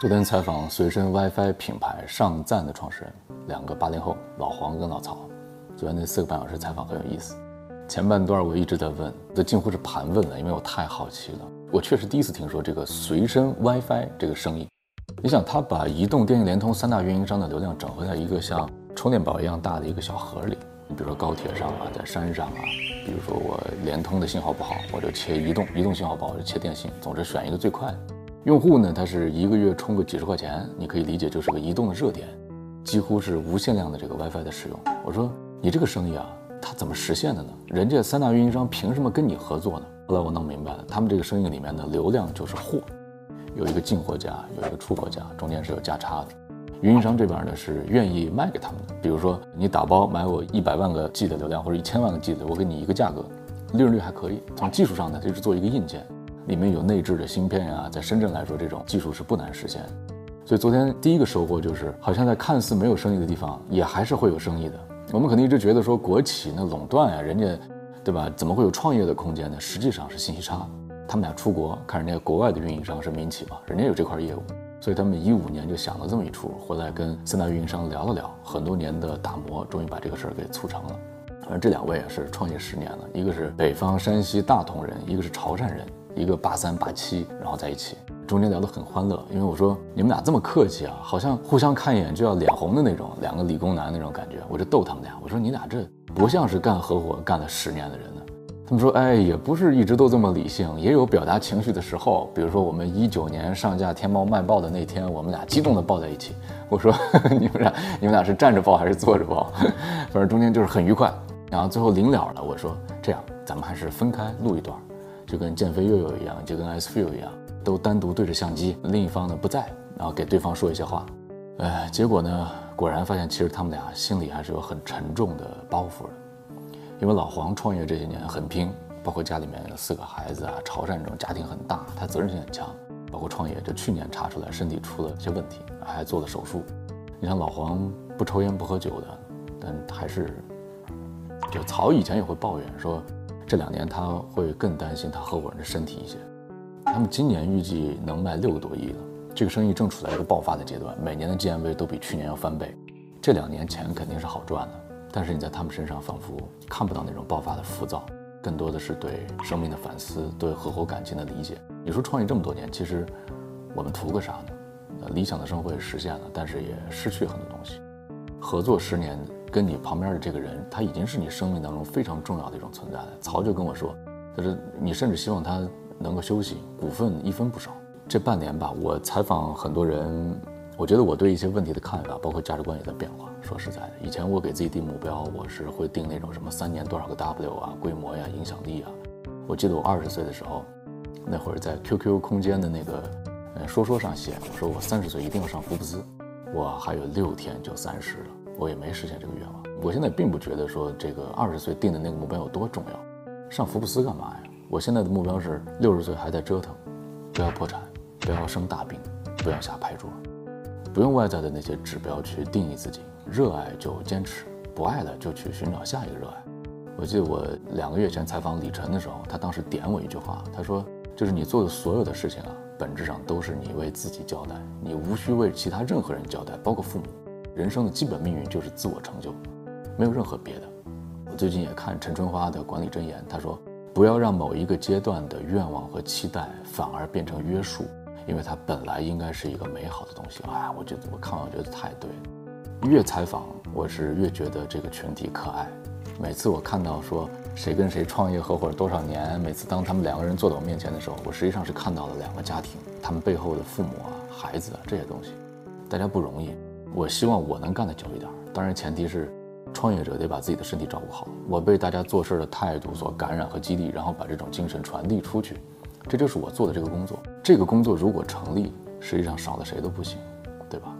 昨天采访随身 WiFi 品牌上赞的创始人，两个八零后，老黄跟老曹。昨天那四个半小时采访很有意思。前半段我一直在问，这近乎是盘问了，因为我太好奇了。我确实第一次听说这个随身 WiFi 这个生意。你想，他把移动、电信、联通三大运营商的流量整合在一个像充电宝一样大的一个小盒里。你比如说高铁上啊，在山上啊，比如说我联通的信号不好，我就切移动；移动信号不好，我就切电信。总之选一个最快的。用户呢，他是一个月充个几十块钱，你可以理解就是个移动的热点，几乎是无限量的这个 WiFi 的使用。我说你这个生意啊，它怎么实现的呢？人家三大运营商凭什么跟你合作呢？后来我弄明白了，他们这个生意里面的流量就是货，有一个进货价，有一个出货价，中间是有价差的。运营商这边呢是愿意卖给他们的，比如说你打包买我一百万个 G 的流量或者一千万个 G 的，我给你一个价格，利润率还可以。从技术上呢，就是做一个硬件。里面有内置的芯片呀，在深圳来说，这种技术是不难实现。所以昨天第一个收获就是，好像在看似没有生意的地方，也还是会有生意的。我们可能一直觉得说国企那垄断呀，人家，对吧？怎么会有创业的空间呢？实际上是信息差。他们俩出国看人家国外的运营商是民企嘛，人家有这块业务，所以他们一五年就想了这么一出，回来跟三大运营商聊了聊，很多年的打磨，终于把这个事儿给促成了。反正这两位啊是创业十年了，一个是北方山西大同人，一个是潮汕人。一个八三八七，然后在一起，中间聊得很欢乐。因为我说你们俩这么客气啊，好像互相看一眼就要脸红的那种，两个理工男那种感觉。我就逗他们俩，我说你俩这不像是干合伙干了十年的人呢。他们说，哎，也不是一直都这么理性，也有表达情绪的时候。比如说我们一九年上架天猫卖报的那天，我们俩激动地抱在一起。我说你们俩，你们俩是站着抱还是坐着抱？反正中间就是很愉快。然后最后临了了，我说这样，咱们还是分开录一段。就跟剑飞悠悠一样，就跟 S Feel 一样，都单独对着相机，另一方呢不在，然后给对方说一些话。哎，结果呢，果然发现其实他们俩心里还是有很沉重的包袱的。因为老黄创业这些年很拼，包括家里面有四个孩子啊，潮汕这种家庭很大，他责任心很强。包括创业，就去年查出来身体出了一些问题，还做了手术。你像老黄不抽烟不喝酒的，但还是，就曹以前也会抱怨说。这两年他会更担心他合伙人的身体一些。他们今年预计能卖六个多亿了，这个生意正处在一个爆发的阶段，每年的 GMV 都比去年要翻倍。这两年钱肯定是好赚的，但是你在他们身上仿佛看不到那种爆发的浮躁，更多的是对生命的反思，对合伙感情的理解。你说创业这么多年，其实我们图个啥呢？呃理想的生活也实现了，但是也失去很多东西。合作十年。跟你旁边的这个人，他已经是你生命当中非常重要的一种存在了。曹就跟我说，他说你甚至希望他能够休息，股份一分不少。这半年吧，我采访很多人，我觉得我对一些问题的看法，包括价值观也在变化。说实在的，以前我给自己定目标，我是会定那种什么三年多少个 W 啊，规模呀，影响力啊。我记得我二十岁的时候，那会儿在 QQ 空间的那个呃说说上写，我说我三十岁一定要上福布斯，我还有六天就三十了。我也没实现这个愿望。我现在并不觉得说这个二十岁定的那个目标有多重要，上福布斯干嘛呀？我现在的目标是六十岁还在折腾，不要破产，不要生大病，不要下牌桌，不用外在的那些指标去定义自己。热爱就坚持，不爱了就去寻找下一个热爱。我记得我两个月前采访李晨的时候，他当时点我一句话，他说：“就是你做的所有的事情啊，本质上都是你为自己交代，你无需为其他任何人交代，包括父母。”人生的基本命运就是自我成就，没有任何别的。我最近也看陈春花的管理箴言，他说：“不要让某一个阶段的愿望和期待反而变成约束，因为它本来应该是一个美好的东西。”哎，我觉得我看完觉得太对。越采访，我是越觉得这个群体可爱。每次我看到说谁跟谁创业合伙多少年，每次当他们两个人坐在我面前的时候，我实际上是看到了两个家庭，他们背后的父母啊、孩子啊这些东西，大家不容易。我希望我能干得久一点，当然前提是，创业者得把自己的身体照顾好。我被大家做事的态度所感染和激励，然后把这种精神传递出去，这就是我做的这个工作。这个工作如果成立，实际上少了谁都不行，对吧？